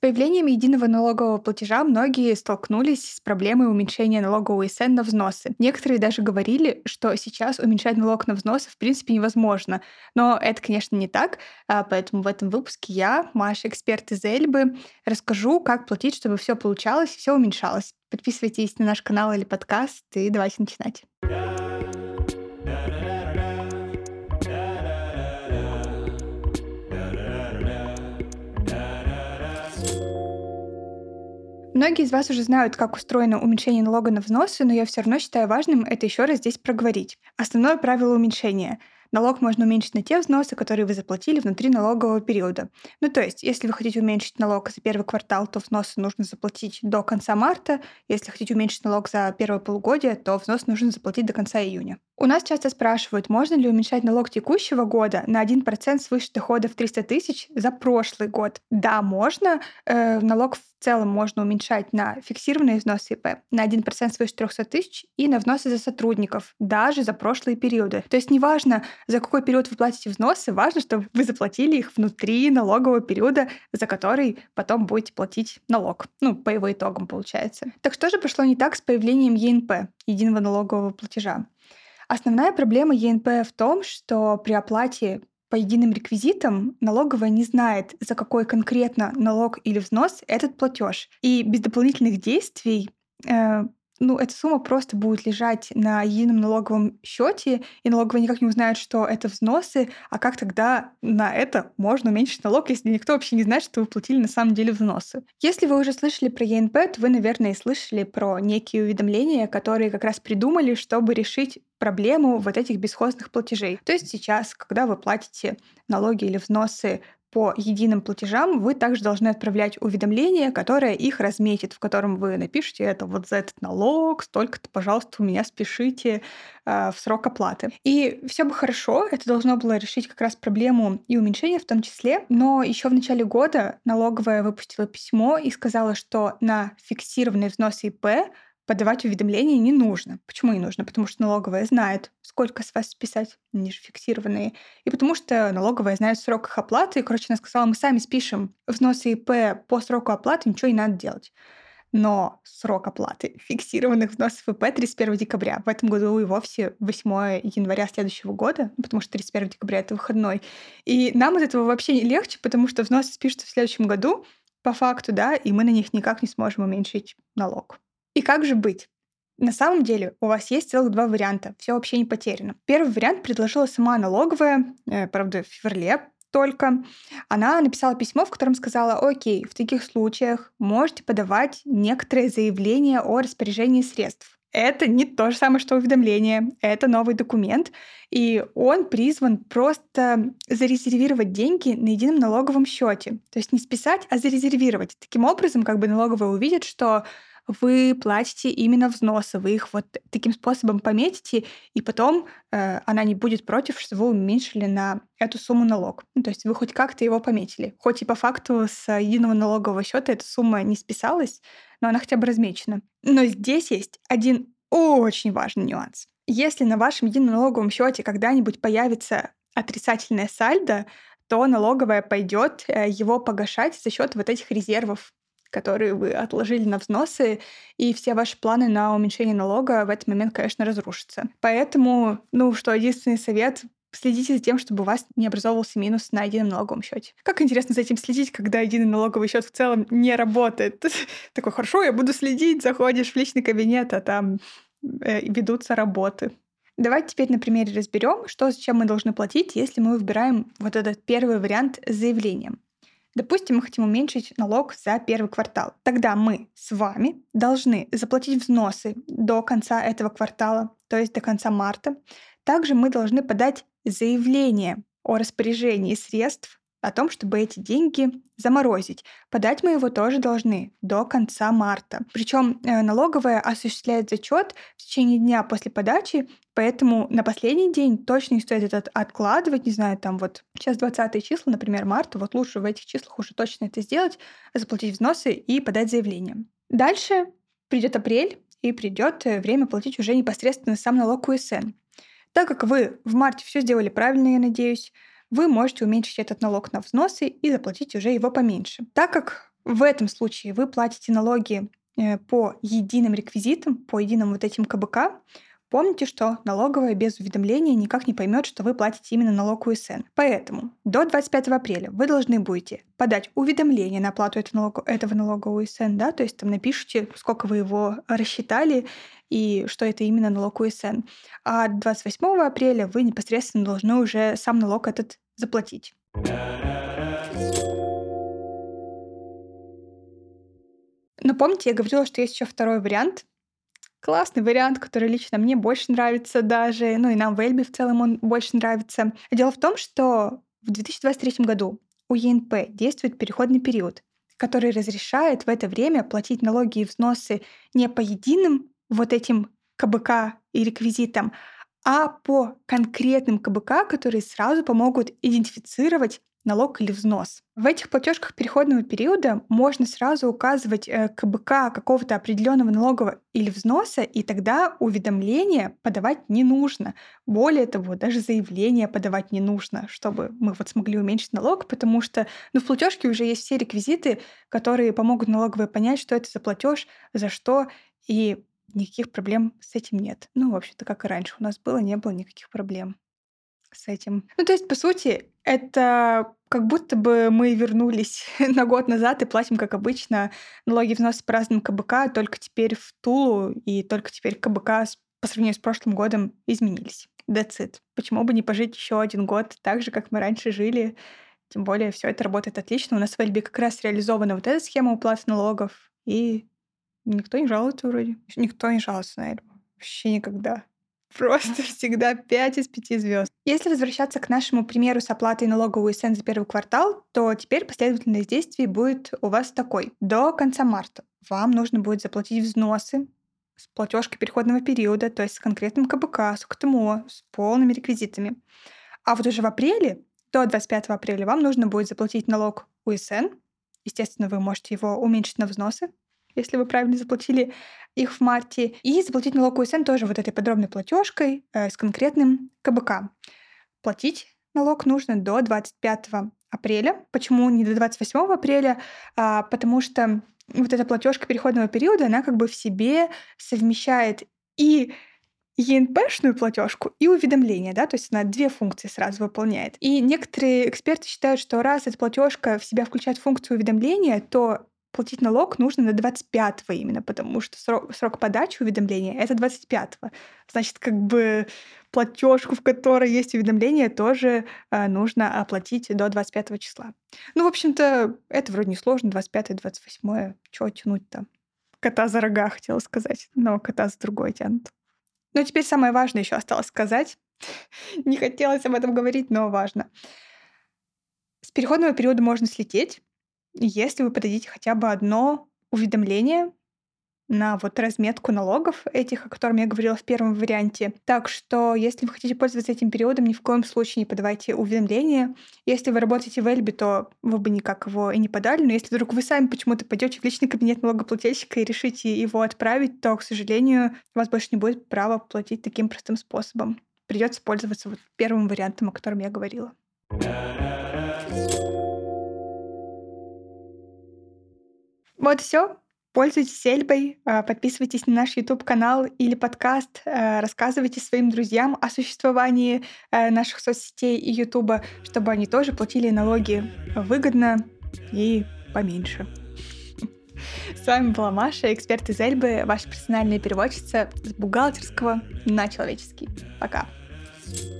появлением единого налогового платежа многие столкнулись с проблемой уменьшения налогового ИСН на взносы. Некоторые даже говорили, что сейчас уменьшать налог на взносы в принципе невозможно. Но это, конечно, не так, а, поэтому в этом выпуске я, Маша, эксперт из Эльбы, расскажу, как платить, чтобы все получалось, все уменьшалось. Подписывайтесь на наш канал или подкаст, и давайте начинать. Многие из вас уже знают, как устроено уменьшение налога на взносы, но я все равно считаю важным это еще раз здесь проговорить. Основное правило уменьшения — налог можно уменьшить на те взносы, которые вы заплатили внутри налогового периода. Ну, то есть, если вы хотите уменьшить налог за первый квартал, то взносы нужно заплатить до конца марта. Если хотите уменьшить налог за первое полугодие, то взнос нужно заплатить до конца июня. У нас часто спрашивают, можно ли уменьшать налог текущего года на 1% свыше доходов 300 тысяч за прошлый год. Да, можно. Э, налог в целом можно уменьшать на фиксированные взносы ИП на 1% свыше 300 тысяч и на взносы за сотрудников, даже за прошлые периоды. То есть неважно, за какой период вы платите взносы, важно, чтобы вы заплатили их внутри налогового периода, за который потом будете платить налог. Ну, по его итогам получается. Так что же прошло не так с появлением ЕНП, единого налогового платежа? Основная проблема ЕНП в том, что при оплате по единым реквизитам налоговая не знает, за какой конкретно налог или взнос этот платеж. И без дополнительных действий э, ну, эта сумма просто будет лежать на едином налоговом счете, и налоговая никак не узнает, что это взносы, а как тогда на это можно уменьшить налог, если никто вообще не знает, что вы платили на самом деле взносы. Если вы уже слышали про ЕНП, то вы, наверное, и слышали про некие уведомления, которые как раз придумали, чтобы решить проблему вот этих бесхозных платежей. То есть сейчас, когда вы платите налоги или взносы по единым платежам вы также должны отправлять уведомление, которое их разметит, в котором вы напишите это вот за этот налог, столько-то, пожалуйста, у меня спешите э, в срок оплаты. И все бы хорошо, это должно было решить как раз проблему и уменьшения в том числе, но еще в начале года налоговая выпустила письмо и сказала, что на фиксированные взносы ИП подавать уведомления не нужно. Почему не нужно? Потому что налоговая знает, сколько с вас списать, они же фиксированные. И потому что налоговая знает срок их оплаты. И, короче, она сказала, мы сами спишем взносы ИП по сроку оплаты, ничего не надо делать. Но срок оплаты фиксированных взносов ИП 31 декабря. В этом году и вовсе 8 января следующего года, потому что 31 декабря — это выходной. И нам от этого вообще не легче, потому что взносы спишутся в следующем году, по факту, да, и мы на них никак не сможем уменьшить налог. И как же быть? На самом деле у вас есть целых два варианта. Все вообще не потеряно. Первый вариант предложила сама налоговая, э, правда, в феврале только. Она написала письмо, в котором сказала, окей, в таких случаях можете подавать некоторые заявления о распоряжении средств. Это не то же самое, что уведомление. Это новый документ, и он призван просто зарезервировать деньги на едином налоговом счете. То есть не списать, а зарезервировать. Таким образом, как бы налоговая увидит, что вы платите именно взносы, вы их вот таким способом пометите, и потом э, она не будет против, что вы уменьшили на эту сумму налог. Ну, то есть вы хоть как-то его пометили. Хоть и по факту с единого налогового счета эта сумма не списалась, но она хотя бы размечена. Но здесь есть один очень важный нюанс. Если на вашем едином налоговом счете когда-нибудь появится отрицательное сальдо, то налоговая пойдет э, его погашать за счет вот этих резервов которые вы отложили на взносы, и все ваши планы на уменьшение налога в этот момент, конечно, разрушатся. Поэтому, ну что, единственный совет следите за тем, чтобы у вас не образовывался минус на едином налоговом счете. Как интересно за этим следить, когда единый налоговый счет в целом не работает. Такой, хорошо, я буду следить, заходишь в личный кабинет, а там э, ведутся работы. Давайте теперь на примере разберем, что зачем мы должны платить, если мы выбираем вот этот первый вариант с заявлением. Допустим, мы хотим уменьшить налог за первый квартал. Тогда мы с вами должны заплатить взносы до конца этого квартала, то есть до конца марта. Также мы должны подать заявление о распоряжении средств о том, чтобы эти деньги заморозить. Подать мы его тоже должны до конца марта. Причем э, налоговая осуществляет зачет в течение дня после подачи, поэтому на последний день точно не стоит этот откладывать, не знаю, там вот сейчас 20 числа, например, марта, вот лучше в этих числах уже точно это сделать, заплатить взносы и подать заявление. Дальше придет апрель, и придет э, время платить уже непосредственно сам налог УСН. Так как вы в марте все сделали правильно, я надеюсь, вы можете уменьшить этот налог на взносы и заплатить уже его поменьше. Так как в этом случае вы платите налоги э, по единым реквизитам, по единым вот этим КБК, Помните, что налоговая без уведомления никак не поймет, что вы платите именно налог УСН. Поэтому до 25 апреля вы должны будете подать уведомление на оплату этого налога, этого налога УСН, да, то есть там напишите, сколько вы его рассчитали и что это именно налог УСН. А 28 апреля вы непосредственно должны уже сам налог этот заплатить. Но помните, я говорила, что есть еще второй вариант, Классный вариант, который лично мне больше нравится даже, ну и нам в Эльбе в целом он больше нравится. Дело в том, что в 2023 году у ЕНП действует переходный период, который разрешает в это время платить налоги и взносы не по единым вот этим КБК и реквизитам, а по конкретным КБК, которые сразу помогут идентифицировать налог или взнос. В этих платежках переходного периода можно сразу указывать э, КБК какого-то определенного налогового или взноса, и тогда уведомление подавать не нужно. Более того, даже заявление подавать не нужно, чтобы мы вот смогли уменьшить налог, потому что ну, в платежке уже есть все реквизиты, которые помогут налоговой понять, что это за платеж, за что, и никаких проблем с этим нет. Ну, в общем-то, как и раньше у нас было, не было никаких проблем с этим. Ну, то есть, по сути, это как будто бы мы вернулись на год назад и платим, как обычно, налоги взносы по разным КБК, только теперь в Тулу, и только теперь КБК по сравнению с прошлым годом изменились. It. Почему бы не пожить еще один год так же, как мы раньше жили? Тем более все это работает отлично. У нас в Эльбе как раз реализована вот эта схема уплаты налогов, и никто не жалуется вроде. Никто не жалуется на Эльбу. Вообще никогда. Просто всегда 5 из 5 звезд. Если возвращаться к нашему примеру с оплатой налога УСН за первый квартал, то теперь последовательность действий будет у вас такой. До конца марта вам нужно будет заплатить взносы с платежкой переходного периода, то есть с конкретным КБК, с КТМО, с полными реквизитами. А вот уже в апреле, до 25 апреля, вам нужно будет заплатить налог УСН. Естественно, вы можете его уменьшить на взносы, если вы правильно заплатили их в марте, и заплатить налог УСН тоже вот этой подробной платежкой э, с конкретным КБК. Платить налог нужно до 25 апреля. Почему не до 28 апреля? А, потому что вот эта платежка переходного периода, она как бы в себе совмещает и ЕНПшную платежку и уведомление, да, то есть она две функции сразу выполняет. И некоторые эксперты считают, что раз эта платежка в себя включает функцию уведомления, то платить налог нужно на 25-го именно, потому что срок, срок подачи уведомления — это 25-го. Значит, как бы платежку, в которой есть уведомление, тоже э, нужно оплатить до 25 числа. Ну, в общем-то, это вроде не сложно, 25-28, чего тянуть-то? Кота за рога, хотела сказать, но кота за другой тянут. Ну, теперь самое важное еще осталось сказать. не хотелось об этом говорить, но важно. С переходного периода можно слететь, если вы подадите хотя бы одно уведомление на вот разметку налогов этих, о котором я говорила в первом варианте. Так что, если вы хотите пользоваться этим периодом, ни в коем случае не подавайте уведомления. Если вы работаете в Эльбе, то вы бы никак его и не подали. Но если вдруг вы сами почему-то пойдете в личный кабинет налогоплательщика и решите его отправить, то, к сожалению, у вас больше не будет права платить таким простым способом. Придется пользоваться вот первым вариантом, о котором я говорила. Вот все. Пользуйтесь Эльбой, а, подписывайтесь на наш YouTube-канал или подкаст, а, рассказывайте своим друзьям о существовании а, наших соцсетей и YouTube, чтобы они тоже платили налоги выгодно и поменьше. С вами была Маша, эксперт из Эльбы, ваша персональная переводчица с бухгалтерского на человеческий. Пока. thank you